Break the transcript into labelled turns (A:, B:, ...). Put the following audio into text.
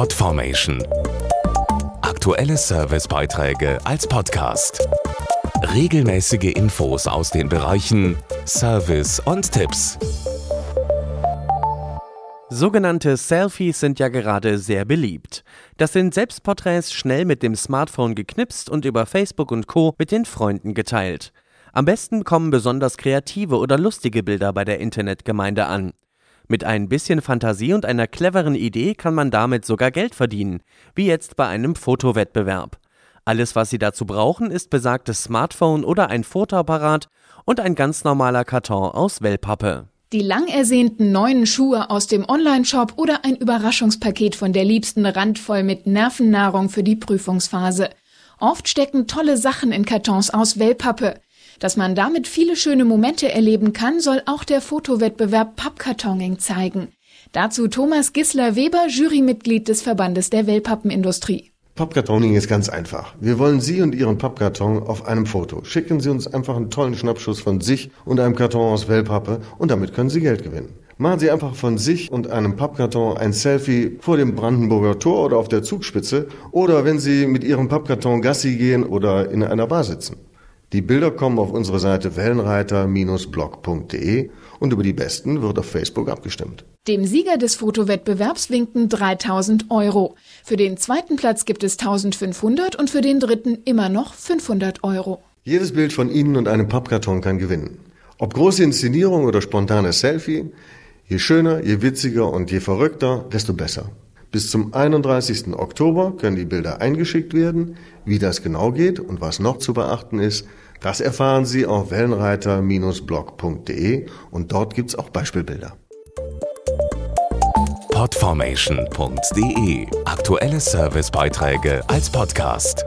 A: Podformation. Aktuelle Servicebeiträge als Podcast. Regelmäßige Infos aus den Bereichen Service und Tipps.
B: Sogenannte Selfies sind ja gerade sehr beliebt. Das sind Selbstporträts schnell mit dem Smartphone geknipst und über Facebook und Co. mit den Freunden geteilt. Am besten kommen besonders kreative oder lustige Bilder bei der Internetgemeinde an. Mit ein bisschen Fantasie und einer cleveren Idee kann man damit sogar Geld verdienen, wie jetzt bei einem Fotowettbewerb. Alles, was Sie dazu brauchen, ist besagtes Smartphone oder ein Fotoapparat und ein ganz normaler Karton aus Wellpappe.
C: Die lang ersehnten neuen Schuhe aus dem Onlineshop oder ein Überraschungspaket von der Liebsten randvoll mit Nervennahrung für die Prüfungsphase. Oft stecken tolle Sachen in Kartons aus Wellpappe. Dass man damit viele schöne Momente erleben kann, soll auch der Fotowettbewerb Pappkartoning zeigen. Dazu Thomas Gissler-Weber, Jurymitglied des Verbandes der Wellpappenindustrie.
D: Pappkartoning ist ganz einfach. Wir wollen Sie und Ihren Pappkarton auf einem Foto. Schicken Sie uns einfach einen tollen Schnappschuss von sich und einem Karton aus Wellpappe und damit können Sie Geld gewinnen. Machen Sie einfach von sich und einem Pappkarton ein Selfie vor dem Brandenburger Tor oder auf der Zugspitze oder wenn Sie mit Ihrem Pappkarton Gassi gehen oder in einer Bar sitzen. Die Bilder kommen auf unsere Seite wellenreiter-blog.de und über die besten wird auf Facebook abgestimmt.
C: Dem Sieger des Fotowettbewerbs winken 3000 Euro. Für den zweiten Platz gibt es 1500 und für den dritten immer noch 500 Euro.
D: Jedes Bild von Ihnen und einem Pappkarton kann gewinnen. Ob große Inszenierung oder spontanes Selfie, je schöner, je witziger und je verrückter, desto besser. Bis zum 31. Oktober können die Bilder eingeschickt werden. Wie das genau geht und was noch zu beachten ist, das erfahren Sie auf wellenreiter-blog.de und dort gibt's auch Beispielbilder.
A: Podformation.de Aktuelle Servicebeiträge als Podcast.